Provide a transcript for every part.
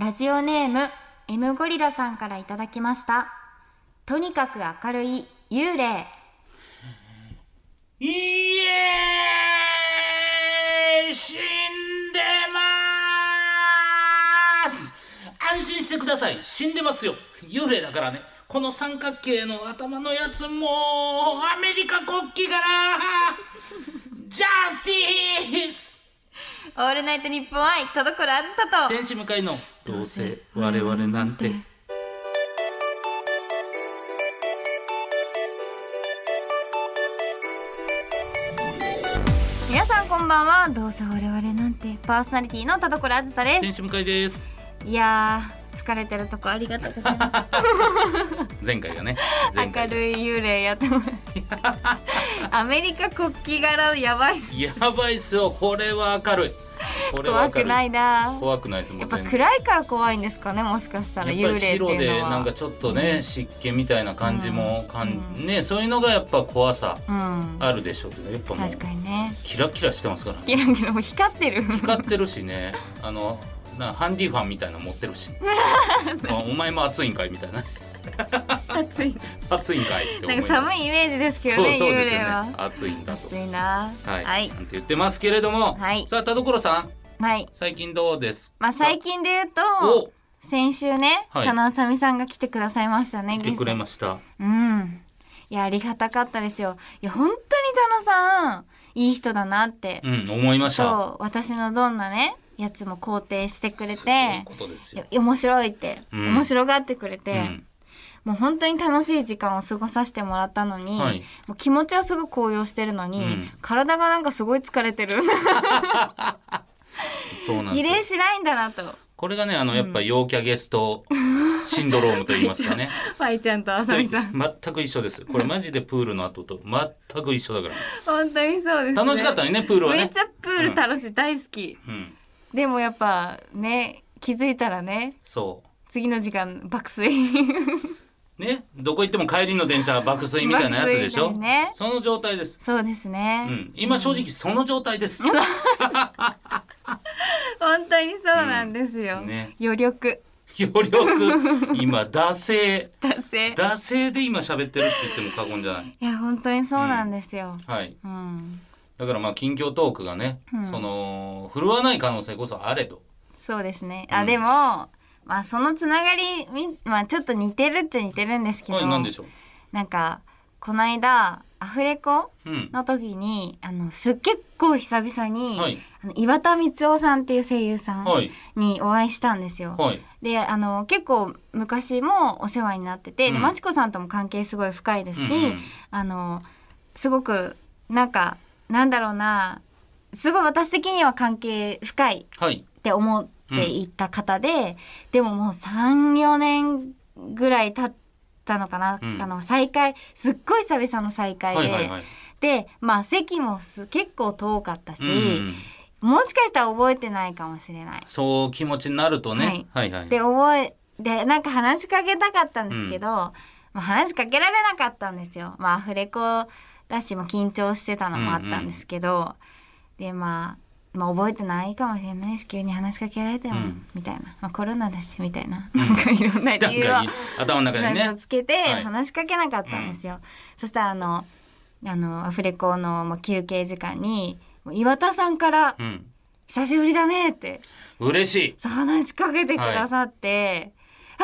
ラジオネーム M ゴリラさんからいただきました。とにかく明るい幽霊。イエーイ！死んでます！安心してください。死んでますよ。幽霊だからね。この三角形の頭のやつもアメリカ国旗から。ジャスティスオールナイトニッポン愛、田所あずさと。天使向かいのどうせ我々なんて皆さんこんばんは。どうせ我々なんて。パーソナリティの田所あずさで天使向かいですす。いやー、疲れてるとこありがとうございま前回がね明るい幽霊やってます。アメリカ国旗柄やばい。やばいっすよ。これは明るい。怖くないな。怖くないですもやっぱ暗いから怖いんですかねもしかしたら。幽霊っていう白でのはなんかちょっとね、湿気みたいな感じもかん、うんねそういうのがやっぱ怖さうん。あるでしょうけどやっぱもう確かにね。キラキラしてますから。キラキラもう光ってる。光ってるしね。あのなハンディファンみたいなの持ってるし。あお前も暑いんかいみたいな。暑い。暑いんかいって思ないんか寒いイメージですけどそうね幽そうですよね。霊は。暑いんだと。暑いな。はい、はい。なんて言ってますけれども、はい。さあ田所さん。はい。最近どうですか？まあ最近で言うお。と先週ねはい。田中あさみさんが来てくださいましたね来てくれまししたうん。いやありがたかったですよ。いや本当に田中さんいい人だなって。うん思いました。そう私のどんなねやつも肯定してくれて面白いって、うん。面白がってくれて、うん。もう本当に楽しい時間を過ごさせてもらったのに、はい。もう気持ちはすごく高揚してるのに、うん。体がなんかすごい疲れてる。そうなんですよ。比例しないんだなと。これがねあのやっぱ陽キャゲストシンドロームと言いますかね。ファイちゃんとあさみさん。全く一緒です。これマジでプールの後と全く一緒だから。本当にそうです、ね、楽しかったねプールはね。めっちゃプール楽しい、大好き。うんでもやっぱね気づいたらねそ次の時間爆睡。う ねどこ行っても帰りの電車が爆睡みたいなやつでしょ、爆睡だよね。その状態です。そうですね、うん。今正直その状態です、本当にそうなんですよ、うん。ね。余力。余力。今惰性。達成惰性で今喋ってるって言っても過言じゃない。いや本当にそうなんですよ、はい。うんだからまあ近況トークがね、うん。その振るわない可能性こそあれと。そうですね。あ、うん。でも、まあそのつながりみ、まあちょっと似てるっちゃ似てるんですけど、はい何でしょう？なんか、この間、アフレコうん。の時に、あの、すっ結構久々に、はい。あの岩田光夫さんっていう声優さんはい。にお会いしたんですよ。はい。で、あの、結構昔もお世話になってて、で、うん。まちこさんとも関係すごい深いですし、うんうん。あの、すごく、なんか、なんだろうな、すごい私的には関係深いはい。って思っていた方で、でももう34年ぐらい経ったのかな、うん。あの再会すっごい久々の再会で、はいはいはい。でまあ席もす結構遠かったし、うん。もしかしたら覚えてないかもしれない。そう気持ちになるとね、はい、はいで覚えでなんか話しかけたかったんですけど、まあ、話しかけられなかったんですよ。まあアフレコだしも緊張してたのもあったんですけど、でまあまあ覚えてないかもしれないし急に話しかけられても、うん。みたいな、まあ、コロナだしみたいな。なんかいろんな理由を頭の中にね。つけてはい。話しかけなかったんですよ。そしたらあのあのアフレコのまあ休憩時間に岩田さんからうん「久しぶりだね」って。嬉しい。話しかけてくださって。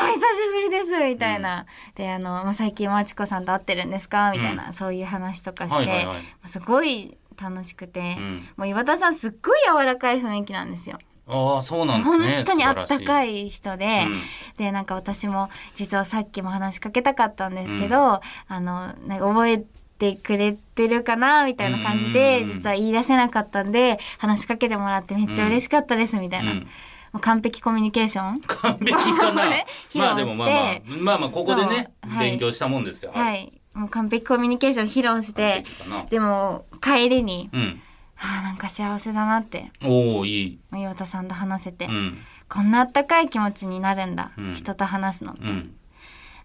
あ久しぶりですみたいな、であの、まあ、最近まちこさんと会ってるんですか？みたいな、そういう話とかして、はいはいはい。すごい楽しくて、うん。もう岩田さんすっごい柔らかい雰囲気なんですよ。ああそうなんですね。本当にあったかいい人で、うん。でなんか私も実はさっきも話しかけたかったんですけど、あのなんか覚えてくれてるかなみたいな感じで、うん。実は言い出せなかったんで話しかけてもらってめっちゃ嬉しかったですみたいな、うん完璧コミュニケーション？完璧かな？ねまあでもまあまあまあまあここでね、はい。勉強したもんですよ。はい。もう完璧コミュニケーション披露してでも帰りにうん。あーなんか幸せだなって。おおいい。岩田さんと話せて、うん。こんなあったかい気持ちになるんだ、うん。人と話すのって、うん。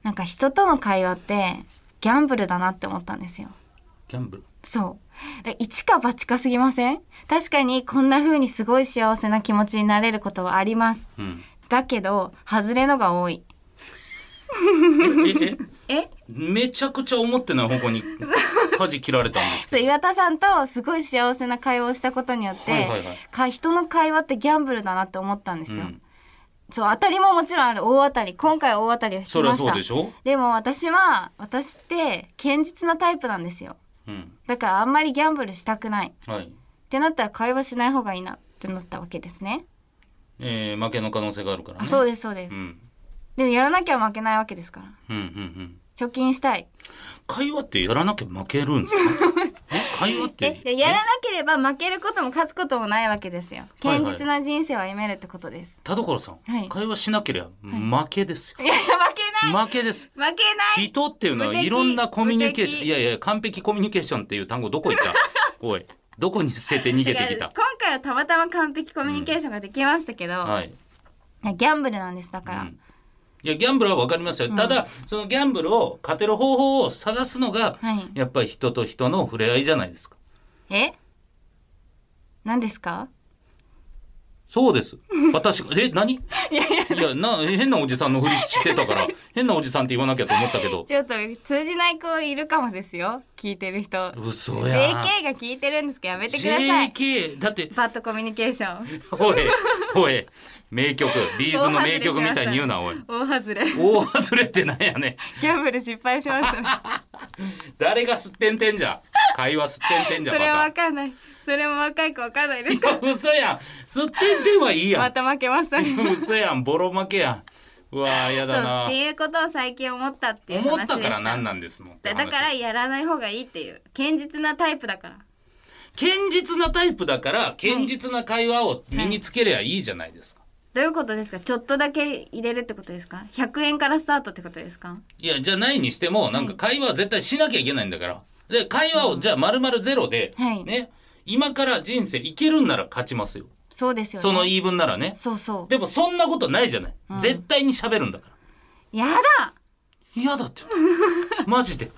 なんか人との会話ってギャンブルだなって思ったんですよ。ギャンブル？そう。だ一か八かすぎません？確かにこんな風にすごい幸せな気持ちになれることはあります。うん。だけど外れのが多い。えええ？めちゃくちゃ思ってない？方向に。舵切られたんですそう岩田さんとすごい幸せな会話をしたことによって、はいはいはい。か人の会話ってギャンブルだなって思ったんですよ、うん。そう当たりももちろんある。大当たり。今回は大当たりを引きました。そうでしょ？でも私は私って堅実なタイプなんですようん。だからあんまりギャンブルしたくない。っはい。てなったら会話しない方がいいなってなったわけですね。えー負けの可能性があるからね。あそうですそうです、うん。でやらなきゃ負けないわけですから。うんうんうん。貯金したい。会話ってやらなきゃ負けるんですか？え会話っえてでやらなければ負けることも勝つこともないわけですよ。はいはい。堅実な人生を歩めるってことです、田所さん、はい。会話しなければ負けですよ、い、やいや負け負けです。負けない。人っていうのはいろんなコミュニケーション。いやいや完璧コミュニケーションっていう単語どこ行った？おい。どこに捨てて逃げてきた？今回はたまたま完璧コミュニケーションができましたけど、はい、いやギャンブルなんですだから、うん。いやギャンブルは分かりますよ、ただそのギャンブルを勝てる方法を探すのが、はい。やっぱり人と人の触れ合いじゃないですか。え？何ですか？そうです 私え何？いやな変なおじさんのふりしてたから 変なおじさんって言わなきゃと思ったけど。ちょっと通じない子いるかもですよ。聞いてる人。嘘 JK やが聞いてるんですけどやめてください。JK だってバッドコミュニケーションおいおい名曲ビーズの名曲みたいに言うなおい。大外れ。大外れ。ってなんやねん。ギャンブル失敗しましたね。誰がすってんてんじゃ？会話すってんてんじゃそれはまわかんない。それも若い子わかんないですたいや嘘やん。すってんてんはいいやんまた負けましたね。嘘やんボロ負けやん。うわーやだな。っていうことを最近思ったっていう思ったから何なんですのって話。だだからやらない方がいいっていう堅実なタイプだから。堅実なタイプだから堅実な会話を身につけりゃいいじゃないですか、どういうことですか？ちょっとだけ入れるってことですか？100円からスタートってことですか？いやじゃないにしてもなんか会話は絶対しなきゃいけないんだから。で会話をじゃあ丸々ゼロで、はい。ね今から人生いけるんなら勝ちますよそうですよね。その言い分ならね。そうそう。でもそんなことないじゃない、絶対に喋るんだから。やだ。嫌だってマジで。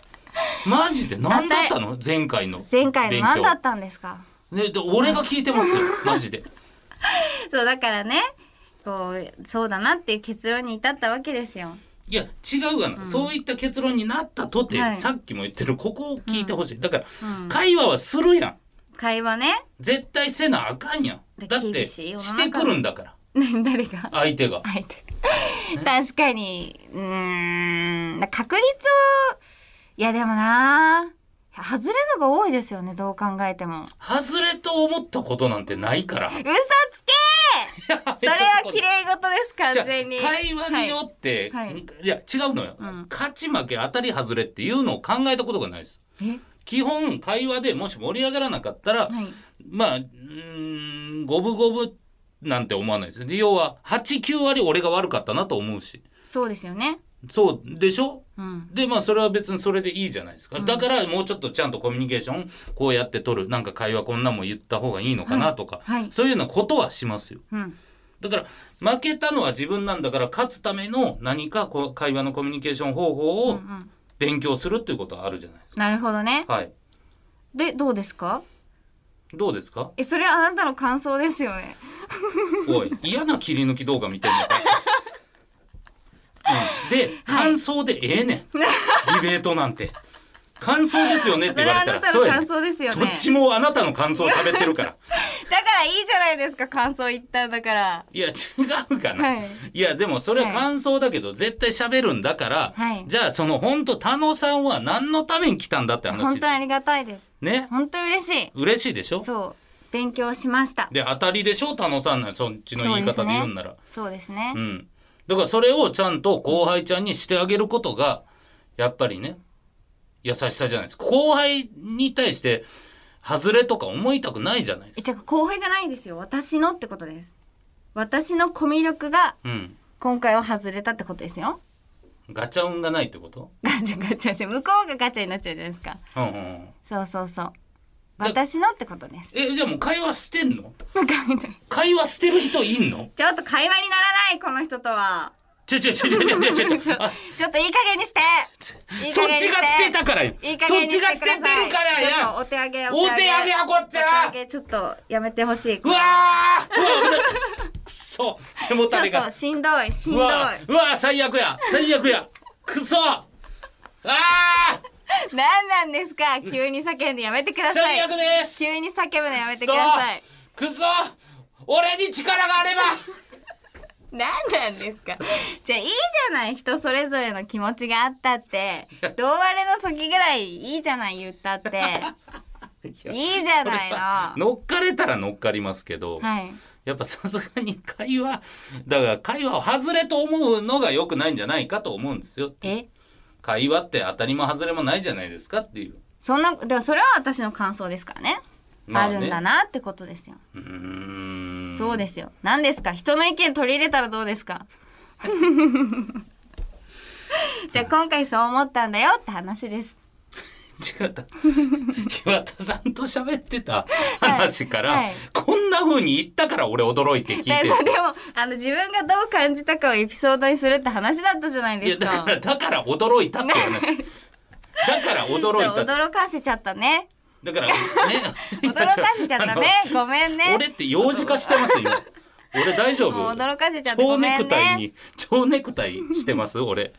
マジで。何だったの？前回の。前回の勉強。何だったんですか？ね、で俺が聞いてますよ。マジで。そうだからねこうそうだなっていう結論に至ったわけですよ。いや違うがな、そういった結論になったとて、はい。さっきも言ってるここを聞いてほしい、だから、うん。会話はするやん会話ね。絶対せなあかんやだって厳してくるんだから。ね 誰が？相手が。相手。確かに。うーん。だ確率を。いやでもな。外れのが多いですよね。どう考えても。外れと思ったことなんてないから。嘘つけ！それは綺麗事です完全に。会話によって、はい。はい。い、や違うのよ、うん。勝ち負け当たり外れっていうのを考えたことがないです。え？基本会話でもし盛り上がらなかったら、はい。まあうーん五分五分なんて思わないですで要は89割俺が悪かったなと思うし。そうですよね。そうでしょ？うん。でまあそれは別にそれでいいじゃないですか、だからもうちょっとちゃんとコミュニケーションこうやって取る。なんか会話こんなもん言った方がいいのかなとか、はいはい。そういうようなことはしますよ。うん。だから負けたのは自分なんだから勝つための何かこう会話のコミュニケーション方法をうんうん勉強するっていうことはあるじゃないですか、なるほどね。はい。でどうですか？どうですか？えそれはあなたの感想ですよね。おい嫌な切り抜き動画見てんのか、うん、で感想でええねん、ディベートなんて。感想ですよねって言われたら。それはあなたの感想ですよね。そっちもあなたの感想を喋ってるから。だからないですか感想言ったんだから。いや違うかな、はい。い、やでもそれは感想だけど、絶対喋るんだから、はい。じゃあその本当田野さんは何のために来たんだって話本当にありがたいです。ね？本当に嬉しい。嬉しいでしょ？そう。勉強しました。で当たりでしょ？田野さんならそっちの言い方で言うんなら。そうですね。うん。だからそれをちゃんと後輩ちゃんにしてあげることがやっぱりね優しさじゃないです。か後輩に対して外れとか思いたくないじゃないですか。えじゃあ後輩じゃないですよ。私のってことです。私のコミュ力がうん。今回は外れたってことですよ。ガチャ運がないってこと？ガチャガチャして向こうがガチャになっちゃうじゃないですか。うんうんうん。そうそうそう。私のってことです。えじゃあもう会話捨てんの？なんかみたいな会話捨てる人いんの？ちょっと会話にならないこの人とはちょちょちょちょちょちょちょ。ちょっといい加減にして。そっちが捨てたからよ。いい加そっちが捨ててるからや。お手上げお手上げやこっちお手は上げちょっとやめてほしいうわくっそう。背もたれが。としんどいしんどい。うわ最悪や。最悪や。くそ。あー。何なんですか？急に叫んでやめてください。最悪です。急に叫ぶのやめてください。くそ。俺に力があれば何なんですか？じゃあいいじゃない人それぞれの気持ちがあったって。胴割れの時ぐらいいいじゃない言ったって。いいじゃないの。乗っかれたら乗っかりますけど、はい。やっぱさすがに会話だから会話を外れと思うのが良くないんじゃないかと思うんですよえ？会話って当たりも外れもないじゃないですかっていう。そんなだからそれは私の感想ですからね,、あ、るんだなってことですよ、うーん。そうですよ。何ですか？人の意見取り入れたらどうですか？じゃあ今回そう思ったんだよって話です。違った。岩田さんと喋ってた話から、はい。はいこんな風に言ったから俺驚いて聞いてでもあの自分がどう感じたかをエピソードにするって話だったじゃないいですか。やだからだから驚いたって話。だから驚いた驚かせちゃったねだからね。驚かせちゃったね。ごめんね。俺って幼児化してますよ。俺大丈夫。驚かせちゃって蝶ごめんネクタイねに蝶ネクタイしてます？俺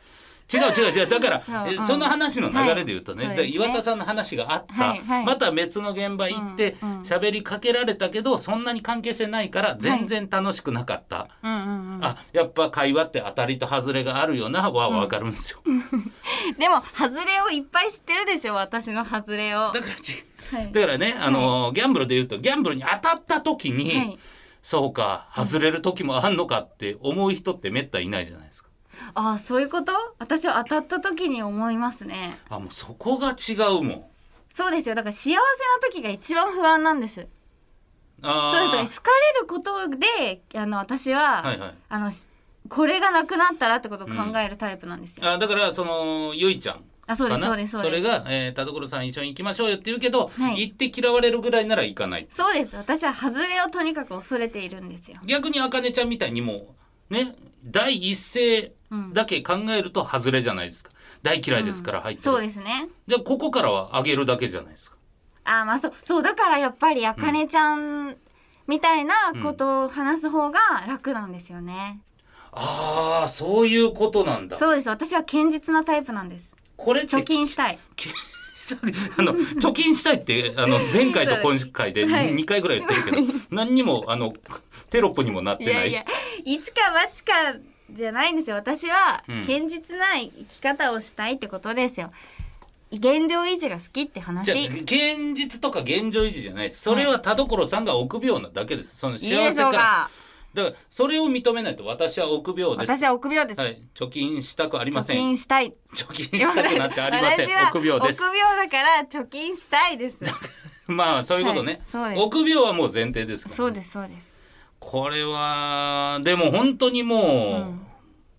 違う違う違う。だからんえその話の流れで言うとね,、岩田さんの話があった、はいはい。また別の現場行ってうんうん。喋、りかけられたけどそんなに関係性ないから全然楽しくなかった、うんうんうん。あやっぱ会話って当たりと外れがあるよなは分かるんですよ、でも外れをいっぱい知ってるでしょ私の外れを。だからちはい。だからねあの、ギャンブルで言うとギャンブルに当たった時に、はい。そうか外れる時もあんのかって思う人ってめったいないじゃないですかああそういうこと？私は当たった時に思いますね。あもうそこが違うもん。そうですよ。だから幸せな時が一番不安なんです。あそうです。ー好かれることであの私は、はいはい。あのしこれがなくなったらってことを考えるタイプなんですよ、あだからそのゆいちゃんあそうですそうですそうです。れが、えー田所さん一緒に行きましょうよって言うけど、はい。行って嫌われるぐらいなら行かない。そうです。私は外れをとにかく恐れているんですよ。逆にあかねちゃんみたいにもうね第一声だけ考えると外れじゃないですか。大嫌いですから入ってる、そうですね。じゃあここからは上げるだけじゃないですか。あまあそうそうだからやっぱりあかねちゃんみたいなことを話す方が楽なんですよね、ああそういうことなんだ。そうです。私は堅実なタイプなんです。これ貯金したい。けあの貯金したいってあの 前回と今回ではい。2回ぐらい言ってるけど、何にもあのテロップにもなってない。いやいや一か八かじゃないんですよ。私はうん。堅実な生き方をしたいってことですよ。現状維持が好きってじゃあ話現実とか現状維持じゃない。ですそれは田所さんが臆病なだけです。その幸せから。かだからそれを認めないと私は臆病です。私は臆病です、はい。貯金したくありま貯せん。金したい。貯金したくなってありません。私は臆病です。臆病だから貯金したいです。まあそういうことね、はい。臆病はもう前提ですからそうですそうです。これはでも本当にもう、うん。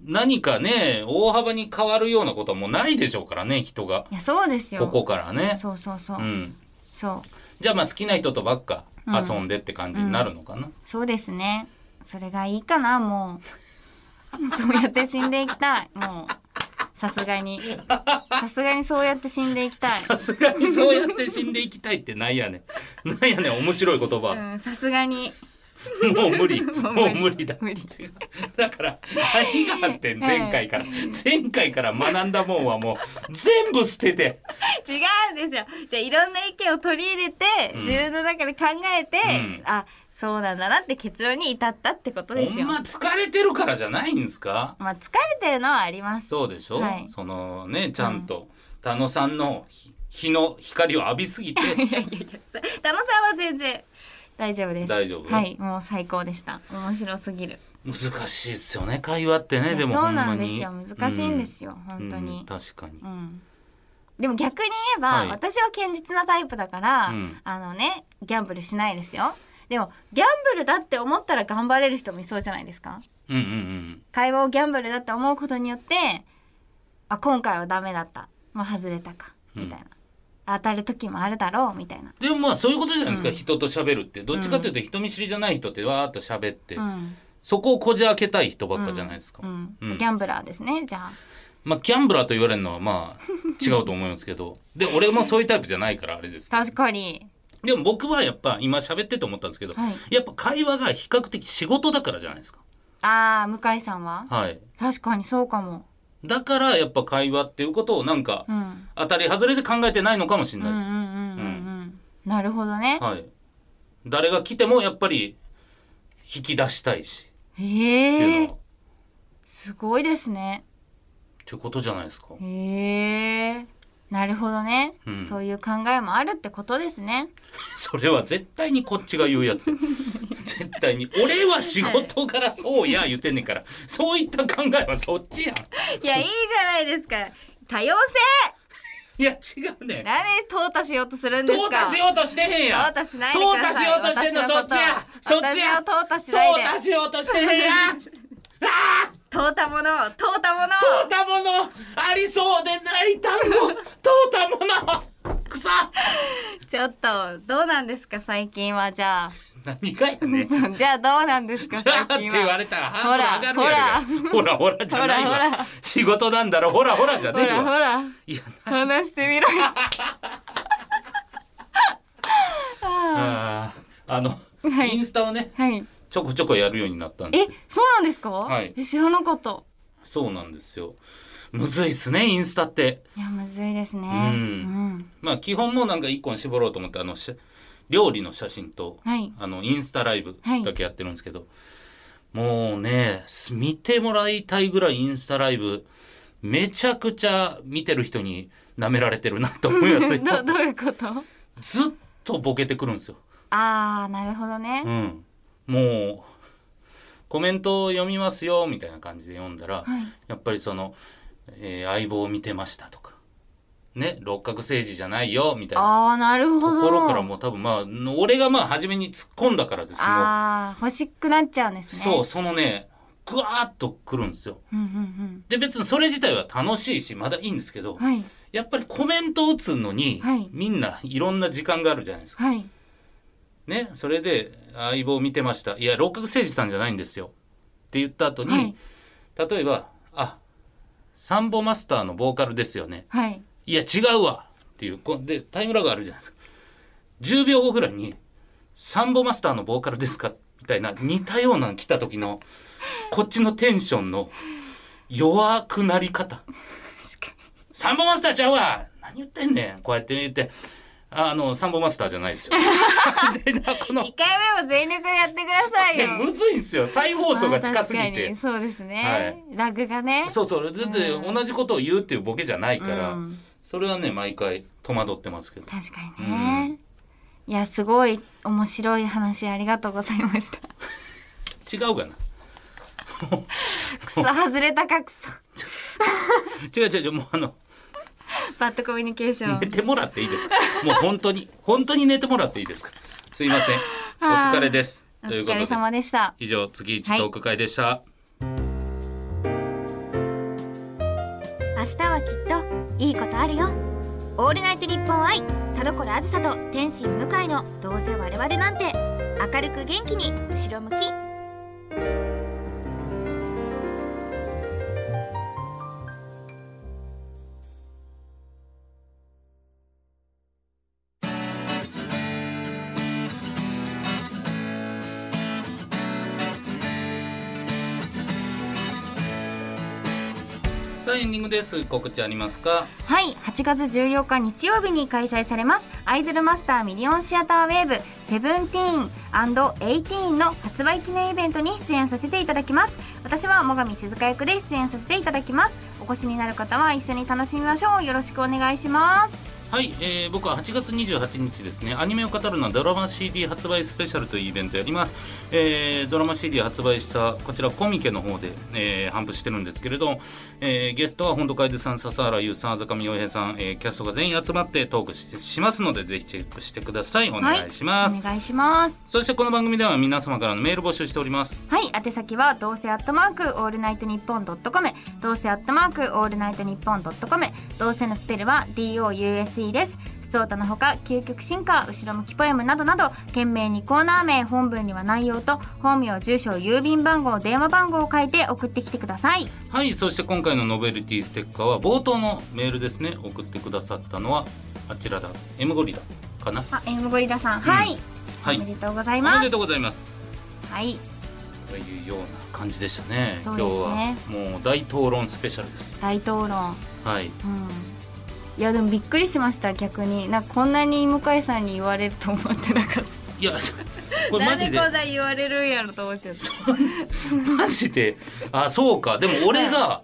何かね大幅に変わるようなことはもうないでしょうからね人が。いやそうですよ。ここからね。そうそうそう、うん。そう。じゃあまあ好きな人とばっかうん遊んでって感じになるのかな、そうですねそれがいいかなもう。そうやって死んでいきたい。もうさすがに。さすがにそうやって死んでいきたい。さすがにそうやって死んでいきたいってなんやねん。なんやねん面白い言葉、うんさすがに。もう無理。もう無理。だ。無理。だから何があってん。前回から。前回から学んだもんはもう全部捨てて。違うんですよ。じゃあいろんな意見を取り入れて、うん。自分の中で考えて、うん。あそうなんだなって結論に至ったってことですよ。ほんま疲れてるからじゃないんですか？まあ疲れてるのはあります。そうでしょ、はい。そのねちゃんと、田野さんの日日の光を浴びすぎて。いやいやいや田野さんは全然大丈夫です。大丈夫？はいもう最高でした。面白すぎる。難しいっすよね会話ってねでもそうなんですよ。難しいんですよ、本当うんに、確かに。うん。でも逆に言えば、はい。私は堅実なタイプだから、うん。あのねギャンブルしないですよでもギャンブルだって思ったら頑張れる人もいそうじゃないですか？うんうんうん。会話をギャンブルだって思うことによってあ今回はダメだった。もう外れたか。みたいな、当たる時もあるだろうみたいな、でもまあそういうことじゃないですか、うん。人と喋るって。どっちかというと人見知りじゃない人ってわーっと喋って、うん。そこをこじ開けたい人ばっかじゃないですか、うん。うん。ギャンブラーですねじゃあ。まあギャンブラーと言われるのはまあ違うと思いますけど。で俺もそういうタイプじゃないからあれです確かにでも僕はやっぱ今喋ってて思ったんですけど、はい。やっぱ会話が比較的仕事だからじゃないですか。ああ向井さんは？はい。確かにそうかも。だからやっぱ会話っていうことをなんかうん。当たり外れで考えてないのかもしれうんないです、なるほどね。はい。誰が来てもやっぱり引き出したいし。へえすごいですね。ってことじゃないですか。へえなるほどね、うん。そういう考えもあるってことですね。それは絶対にこっちが言うやつ。よ 絶対に。俺は仕事からそうや言ってんねんから。そういった考えはそっちや。んいやいいじゃないですか。多様いや違うね性なんで淘汰しようとするんです淘か汰しようとしてへんやん。淘汰しないでください。淘汰しようとしてんのそっちや。そっちや。淘汰しないで。淘汰しようとしてへんやん。淘汰もの淘汰もの淘汰物ありそうでない単語物くそちょっとどうなんですか最近はじゃ何がやね じゃあどうなんですか じゃあって言わはれたらハードル上がるやろほほらほらじゃないわ。ほらほら。仕事なんだろ。ほらほらじゃほねえわ。らほら。いや話してみろよ。あー。あの、はい。インスタをねはい。ちょこちょこやるようになったんでえそうなんですか、はい。え知らなかった。そうなんですよむずいっすねインスタって。いやむずいですね。うん。まあ基本もなんか一個に絞ろうと思ってあのし料理の写真と、はい。あのインスタライブだけやってるんですけど、もうねす見てもらいたいぐらいインスタライブめちゃくちゃ見てる人に舐められてるなと思いますよ。どどういうこと？ずっとボケてくるんですよ。ああなるほどね、うん、もうコメントを読みますよみたいな感じで読んだら、はい。やっぱりその、えー相棒を見てましたとか。ね六角政治じゃないよみたいな。ああなるほど。ところからもう多分まあ俺がまあ初めに突っ込んだからですああ欲しくなっちゃうんですね。そうそのねぐわーっとくるんですよ。うんうんで別にそれ自体は楽しいしまだいいんですけど、うんはい。やっぱりコメントを打つのに、はい。みんないろんな時間があるじゃないですか。はい。ね、それで相棒見てました。いや、六角誠治さんじゃないんですよ。って言った後に、はい。例えば、あ、サンボマスターのボーカルですよね。はい。いや、違うわ。っていう、こで、タイムラグあるじゃないですか。10秒後ぐらいに、サンボマスターのボーカルですか？みたいな似たようなの来た時の、こっちのテンションの弱くなり方。サンボマスターちゃうわ。何言ってんねん。こうやって言って、ああの、サンボマスターじゃないですよ。でなこの。一回目も全力でやってくださいよ。ねむずいんですよ。再放送が近すぎまあそうですね、ラグがね。そうそう。だってうん。同じことを言うっていうボケじゃないから、うん。それはね毎回戸惑ってますけど。確かにね、いやすごい面白い話ありがとうございました。違うかな。クソ外れたかクソ違う違う違う。もうあのバッドコミュニケーション。寝てもらっていいですか？もう本当に本当に寝てもらっていいですか？すいません。おはあ疲れです。お疲れ様でした。以上月一トーク会でした、明日はきっといいことあるよ。オールナイトニッポン愛田所あずさと天心向井のどうせ我々なんて明るく元気に後ろ向きさあエンディングです。告知ありますか？はい。8月14日日曜日に開催されます。アイドルマスターミリオンシアターウェーブ。セブンティーン &18 の発売記念イベントに出演させていただきます。私は最上静香役で出演させていただきます。お越しになる方は一緒に楽しみましょう。よろしくお願いします。はい、えー僕は8月28日ですね。アニメを語るのドラマ CD 発売スペシャルというイベントやります、えードラマ CD 発売したこちらコミケの方で、えー頒布してるんですけれど、えーゲストは本渡楓さん笹原優さん阿座上洋平さん、えーキャストが全員集まってトークししますのでぜひチェックしてください。お願いします、お願いします。そしてこの番組では皆様からのメール募集しております。はい宛先はどうせアットマークオールナイトニッポンドットコム。どうせアットマークオールナイトニッポンドットコム。どうせのスペルは DOUSE です。普通歌のほか究極進化後ろ向きポエムなどなど件名にコーナー名本文には内容と本名住所郵便番号電話番号を書いて送ってきてください。はいそして今回のノベルティステッカーは冒頭のメールですね。送ってくださったのはあちらだ M ゴリラかな。あエムゴリラさん、はい。はい。おめでとうございおまめですとうございます。はい。というような感じでしたねそう今日はもう大討論スペシャルです大討論はいうんいやでもびっくりしました逆に。なんかこんなに向井さんに言われると思ってなかっいやこたれマジで。なんでこんな言われるんやろと思っちゃった。マジで。あそうか。でも俺が、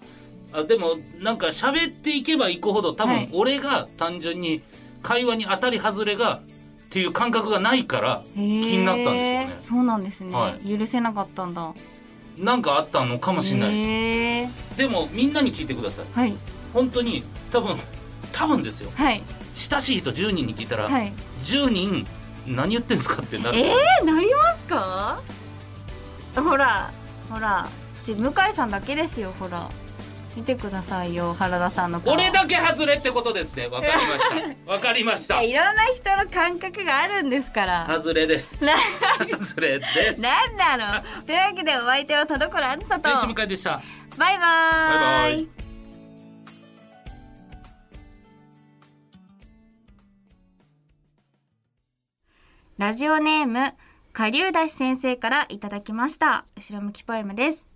あでもなんか喋っていけばいくほど多はい。分俺が単純に会話に当たり外れがっていう感覚がないから気になったんでしょうね。そうなんですね、はい。許せなかったんだ。なんかあったのかもしれないです、でもみんなに聞いてください。はい。本当に多分多分ですよ。はい。親しい人10人に聞いたら、はい。10人何言ってんすかってなる。えー、なりますか？ほらほらち向井さんだけですよほら。見てくださいよ原田さんの顔。俺だけ外れってことですね。わかりました。わかりました。いろんな人の感覚があるんですから。外れです。な外れです。なんなの？というわけでお相手は田所あずさと。天使向井でした。バイバーイ。バイバイラジオネーム下流だし先生からいただきました。後ろ向きポエムです。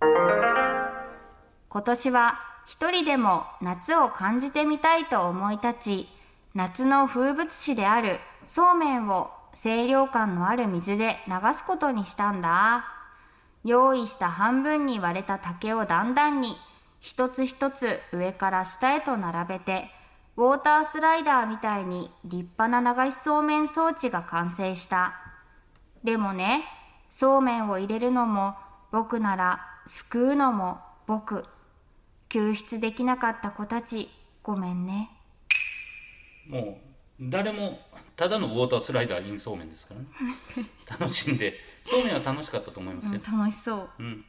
今年は一人でも夏を感じてみたいと思い立ち夏の風物詩であるそうめんを清涼感のある水で流すことにしたんだ。用意した半分に割れた竹を段々に一つ一つ上から下へと並べてウォータースライダーみたいに立派な流しそうめん装置が完成した。でもねそうめんを入れるのも僕ならすくうのも僕。救出できなかった子たちごめんね。もう誰もただのウォータースライダーインそうめんですからね。楽しんで。そうめんは楽しかったと思いますよ、楽しそう。うん